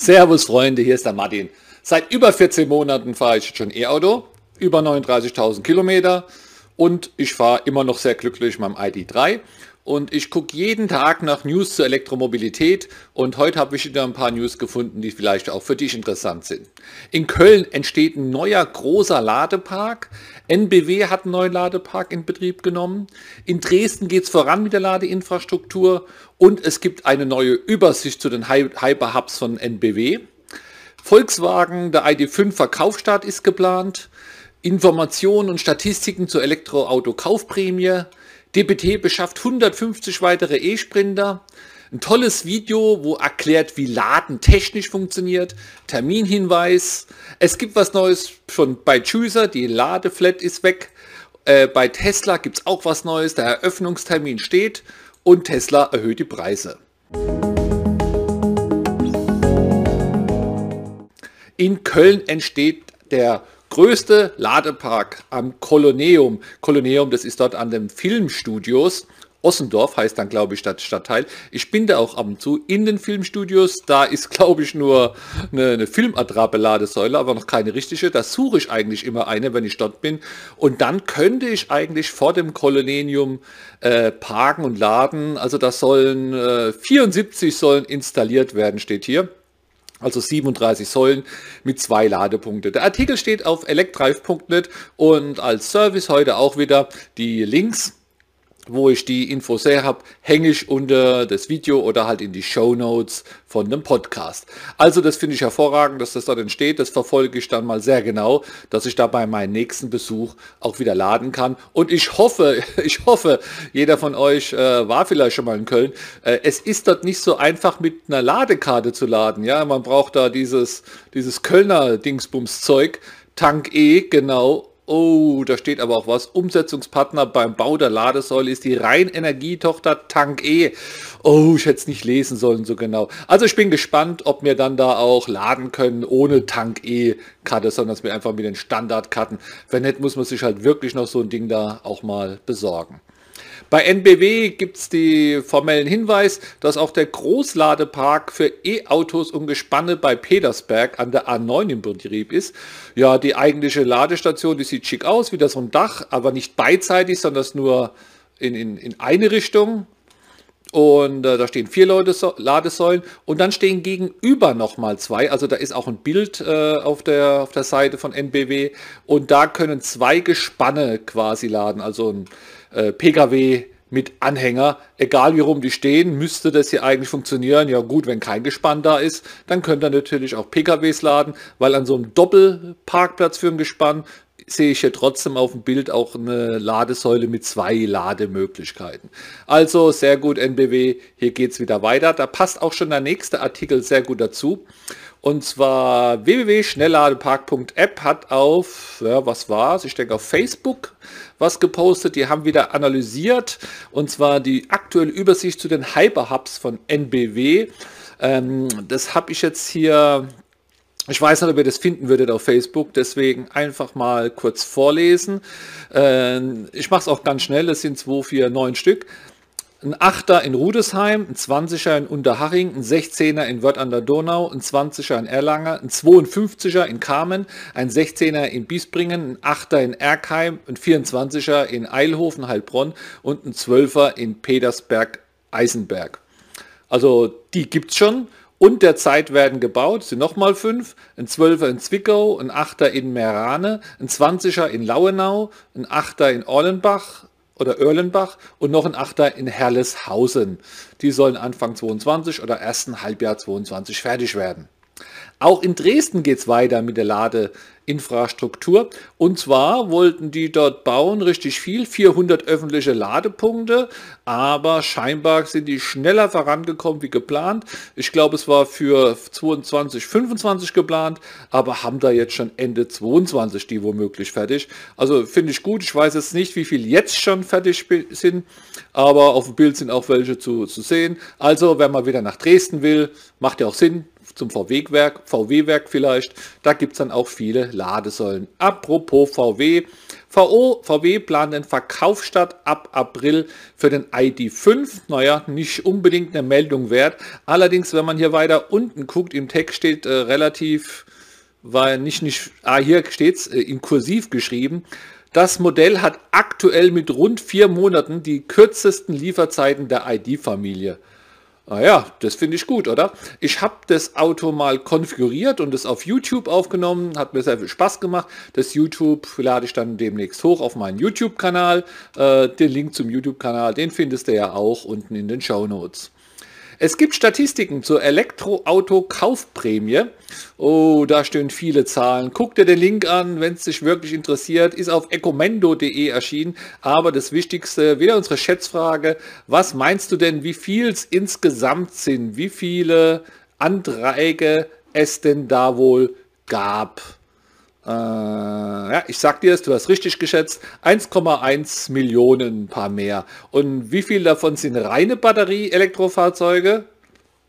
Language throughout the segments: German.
Servus Freunde, hier ist der Martin. Seit über 14 Monaten fahre ich schon E-Auto, über 39.000 Kilometer und ich fahre immer noch sehr glücklich mit meinem ID3 und ich gucke jeden Tag nach News zur Elektromobilität und heute habe ich wieder ein paar News gefunden, die vielleicht auch für dich interessant sind. In Köln entsteht ein neuer großer Ladepark. NBW hat einen neuen Ladepark in Betrieb genommen. In Dresden geht es voran mit der Ladeinfrastruktur und es gibt eine neue Übersicht zu den Hyperhubs von NBW. Volkswagen, der ID5 Verkaufsstart ist geplant. Informationen und Statistiken zur Elektroauto-Kaufprämie. DPT beschafft 150 weitere E-Sprinter. Ein tolles Video, wo erklärt, wie Laden technisch funktioniert. Terminhinweis. Es gibt was Neues schon bei Chooser. Die Ladeflat ist weg. Äh, bei Tesla gibt es auch was Neues. Der Eröffnungstermin steht. Und Tesla erhöht die Preise. In Köln entsteht der größte Ladepark am Koloneum. Koloneum, das ist dort an den Filmstudios. Ossendorf heißt dann, glaube ich, das Stadtteil. Ich bin da auch ab und zu in den Filmstudios. Da ist, glaube ich, nur eine, eine Filmattrappe-Ladesäule, aber noch keine richtige. Da suche ich eigentlich immer eine, wenn ich dort bin. Und dann könnte ich eigentlich vor dem Kolonium äh, parken und laden. Also da sollen äh, 74 sollen installiert werden, steht hier. Also 37 Säulen mit zwei Ladepunkte. Der Artikel steht auf electrive.net und als Service heute auch wieder die Links wo ich die Infos her habe, hänge ich unter das Video oder halt in die Show Notes von dem Podcast. Also das finde ich hervorragend, dass das dort entsteht. Das verfolge ich dann mal sehr genau, dass ich da bei meinem nächsten Besuch auch wieder laden kann. Und ich hoffe, ich hoffe, jeder von euch äh, war vielleicht schon mal in Köln. Äh, es ist dort nicht so einfach mit einer Ladekarte zu laden. Ja, man braucht da dieses, dieses Kölner Dingsbums Zeug. Tank E, genau, Oh, da steht aber auch was. Umsetzungspartner beim Bau der Ladesäule ist die Rheinenergietochter Tank E. Oh, ich hätte es nicht lesen sollen so genau. Also ich bin gespannt, ob wir dann da auch laden können ohne Tank E-Karte, sondern dass wir einfach mit den Standardkarten. Wenn nicht, muss man sich halt wirklich noch so ein Ding da auch mal besorgen. Bei NBW gibt es die formellen Hinweis, dass auch der Großladepark für E-Autos und Gespanne bei Petersberg an der A9 im Betrieb ist. Ja, die eigentliche Ladestation, die sieht schick aus, wieder so ein Dach, aber nicht beidseitig, sondern das nur in, in, in eine Richtung. Und äh, da stehen vier Leute, so, Ladesäulen und dann stehen gegenüber nochmal zwei. Also da ist auch ein Bild äh, auf, der, auf der Seite von NBW und da können zwei Gespanne quasi laden. Also ein äh, Pkw mit Anhänger, egal wie rum die stehen, müsste das hier eigentlich funktionieren. Ja gut, wenn kein Gespann da ist, dann könnt ihr natürlich auch PKWs laden, weil an so einem Doppelparkplatz für ein Gespann sehe ich hier trotzdem auf dem Bild auch eine Ladesäule mit zwei Lademöglichkeiten. Also sehr gut NBW, hier geht es wieder weiter. Da passt auch schon der nächste Artikel sehr gut dazu. Und zwar www.schnellladepark.app hat auf, ja, was war's? Ich denke auf Facebook was gepostet. Die haben wieder analysiert und zwar die aktuelle Übersicht zu den Hyperhubs von NBW. Ähm, das habe ich jetzt hier ich weiß nicht, ob ihr das finden würdet auf Facebook, deswegen einfach mal kurz vorlesen. Ähm, ich mache es auch ganz schnell, es sind 2, 4, 9 Stück ein 8er in Rudesheim, ein 20er in Unterhaching, ein 16er in Wörth an der Donau, ein 20er in Erlanger, ein 52er in Kamen, ein 16er in Biesbringen, ein 8er in Erkheim, ein 24er in Eilhofen, Heilbronn und ein 12er in Petersberg, Eisenberg. Also die gibt es schon und derzeit werden gebaut, sind nochmal fünf, ein 12er in Zwickau, ein 8er in Merane, ein 20er in Lauenau, ein 8er in Orlenbach, oder Erlenbach und noch ein Achter in Herleshausen. Die sollen Anfang 22 oder ersten Halbjahr 22 fertig werden. Auch in Dresden geht es weiter mit der Ladeinfrastruktur. Und zwar wollten die dort bauen richtig viel, 400 öffentliche Ladepunkte, aber scheinbar sind die schneller vorangekommen wie geplant. Ich glaube, es war für 22, 25 geplant, aber haben da jetzt schon Ende 22 die womöglich fertig. Also finde ich gut. Ich weiß jetzt nicht, wie viel jetzt schon fertig sind, aber auf dem Bild sind auch welche zu, zu sehen. Also, wenn man wieder nach Dresden will, macht ja auch Sinn, zum VW-Werk, VW-Werk vielleicht. Da gibt es dann auch viele Ladesäulen. Apropos VW, VO, VW plant den Verkaufsstart ab April für den ID5. Naja, nicht unbedingt eine Meldung wert. Allerdings, wenn man hier weiter unten guckt, im Text steht äh, relativ, weil nicht, nicht, ah, hier steht es äh, in kursiv geschrieben. Das Modell hat aktuell mit rund vier Monaten die kürzesten Lieferzeiten der ID-Familie. Ah ja, das finde ich gut, oder? Ich habe das Auto mal konfiguriert und es auf YouTube aufgenommen. Hat mir sehr viel Spaß gemacht. Das YouTube lade ich dann demnächst hoch auf meinen YouTube-Kanal. Äh, den Link zum YouTube-Kanal, den findest du ja auch unten in den Show Notes. Es gibt Statistiken zur Elektroauto-Kaufprämie. Oh, da stehen viele Zahlen. Guck dir den Link an, wenn es dich wirklich interessiert. Ist auf ecomendo.de erschienen. Aber das Wichtigste, wieder unsere Schätzfrage. Was meinst du denn, wie viel es insgesamt sind? Wie viele Anträge es denn da wohl gab? Äh, ja, ich sag dir es, du hast richtig geschätzt, 1,1 Millionen, paar mehr. Und wie viel davon sind reine Batterie-Elektrofahrzeuge?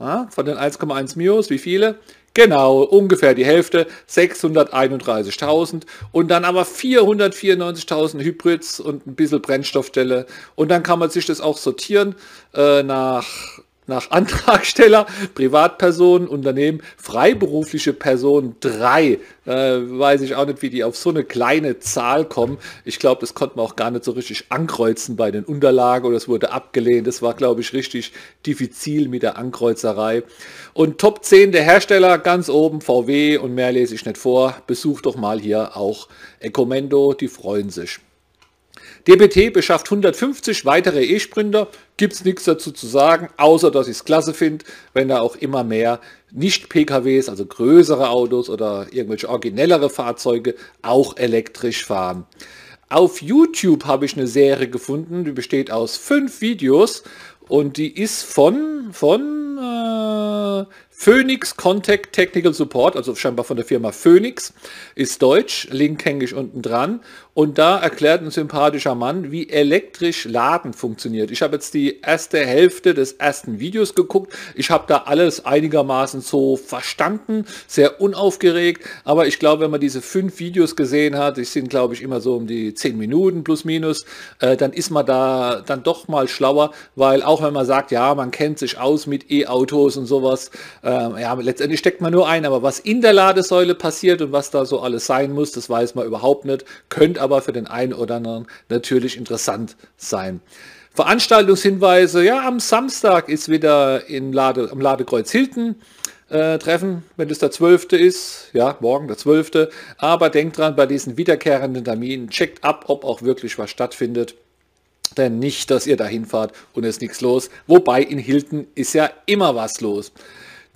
Ja, von den 1,1 Mios, wie viele? Genau, ungefähr die Hälfte, 631.000 und dann aber 494.000 Hybrids und ein bisschen Brennstoffstelle. Und dann kann man sich das auch sortieren äh, nach nach Antragsteller, Privatpersonen, Unternehmen, freiberufliche Personen, drei. Äh, weiß ich auch nicht, wie die auf so eine kleine Zahl kommen. Ich glaube, das konnte man auch gar nicht so richtig ankreuzen bei den Unterlagen oder es wurde abgelehnt. Das war, glaube ich, richtig diffizil mit der Ankreuzerei. Und Top 10 der Hersteller ganz oben VW und mehr lese ich nicht vor. Besucht doch mal hier auch Ecomendo, die freuen sich. DBT beschafft 150 weitere E-Sprinter. Gibt es nichts dazu zu sagen, außer dass ich es klasse finde, wenn da auch immer mehr Nicht-PKWs, also größere Autos oder irgendwelche originellere Fahrzeuge auch elektrisch fahren. Auf YouTube habe ich eine Serie gefunden, die besteht aus fünf Videos und die ist von, von Phoenix Contact Technical Support, also scheinbar von der Firma Phoenix, ist deutsch, Link hänge ich unten dran. Und da erklärt ein sympathischer Mann, wie elektrisch Laden funktioniert. Ich habe jetzt die erste Hälfte des ersten Videos geguckt. Ich habe da alles einigermaßen so verstanden, sehr unaufgeregt. Aber ich glaube, wenn man diese fünf Videos gesehen hat, die sind glaube ich immer so um die zehn Minuten plus minus, äh, dann ist man da dann doch mal schlauer, weil auch wenn man sagt, ja, man kennt sich aus mit E-Autos und sowas, äh, ja, letztendlich steckt man nur ein, aber was in der Ladesäule passiert und was da so alles sein muss, das weiß man überhaupt nicht. Könnte aber für den einen oder anderen natürlich interessant sein. Veranstaltungshinweise, ja, am Samstag ist wieder in Lade, am Ladekreuz Hilton äh, Treffen, wenn es der 12. ist, ja, morgen der 12. Aber denkt dran, bei diesen wiederkehrenden Terminen, checkt ab, ob auch wirklich was stattfindet. Denn nicht, dass ihr dahin fahrt und es nichts los. Wobei in Hilton ist ja immer was los.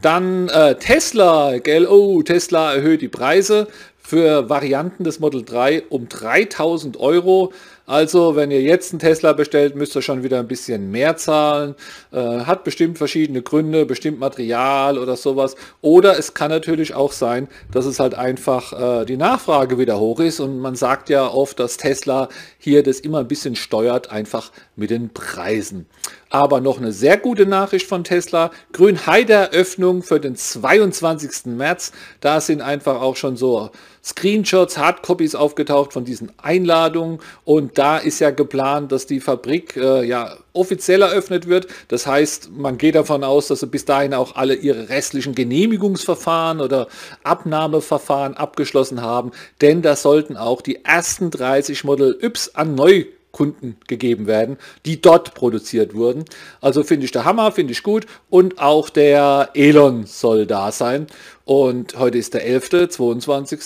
Dann äh, Tesla, gell? Oh, Tesla erhöht die Preise für Varianten des Model 3 um 3000 Euro. Also wenn ihr jetzt einen Tesla bestellt, müsst ihr schon wieder ein bisschen mehr zahlen. Äh, hat bestimmt verschiedene Gründe, bestimmt Material oder sowas. Oder es kann natürlich auch sein, dass es halt einfach äh, die Nachfrage wieder hoch ist. Und man sagt ja oft, dass Tesla hier das immer ein bisschen steuert, einfach mit den Preisen. Aber noch eine sehr gute Nachricht von Tesla. Grünheide-Eröffnung für den 22. März. Da sind einfach auch schon so Screenshots, Hardcopies aufgetaucht von diesen Einladungen und da ist ja geplant, dass die Fabrik äh, ja offiziell eröffnet wird. Das heißt, man geht davon aus, dass sie bis dahin auch alle ihre restlichen Genehmigungsverfahren oder Abnahmeverfahren abgeschlossen haben, denn da sollten auch die ersten 30 Model Y an neu Kunden gegeben werden, die dort produziert wurden. Also finde ich der Hammer, finde ich gut. Und auch der Elon soll da sein. Und heute ist der 11., 22.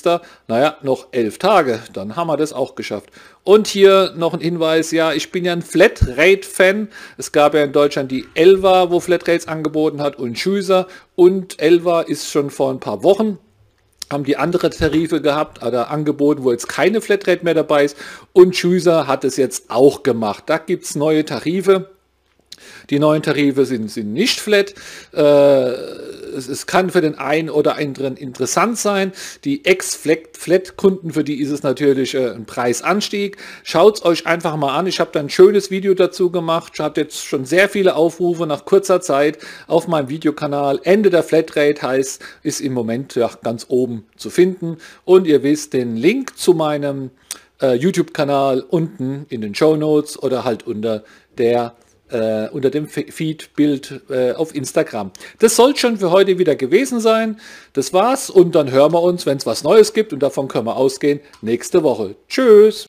Naja, noch elf Tage. Dann haben wir das auch geschafft. Und hier noch ein Hinweis, ja, ich bin ja ein Flatrate-Fan. Es gab ja in Deutschland die Elva, wo Flatrates angeboten hat und Schüser. Und Elva ist schon vor ein paar Wochen haben die andere Tarife gehabt oder angeboten, wo jetzt keine Flatrate mehr dabei ist. Und Chooser hat es jetzt auch gemacht. Da gibt es neue Tarife. Die neuen Tarife sind, sind nicht flat. Äh, es, es, kann für den einen oder anderen interessant sein. Die Ex-Flat-Kunden, für die ist es natürlich äh, ein Preisanstieg. Schaut es euch einfach mal an. Ich habe da ein schönes Video dazu gemacht. Ich habe jetzt schon sehr viele Aufrufe nach kurzer Zeit auf meinem Videokanal. Ende der Flatrate heißt, ist im Moment ja, ganz oben zu finden. Und ihr wisst, den Link zu meinem äh, YouTube-Kanal unten in den Show Notes oder halt unter der äh, unter dem Feed-Bild äh, auf Instagram. Das soll schon für heute wieder gewesen sein. Das war's und dann hören wir uns, wenn es was Neues gibt und davon können wir ausgehen, nächste Woche. Tschüss!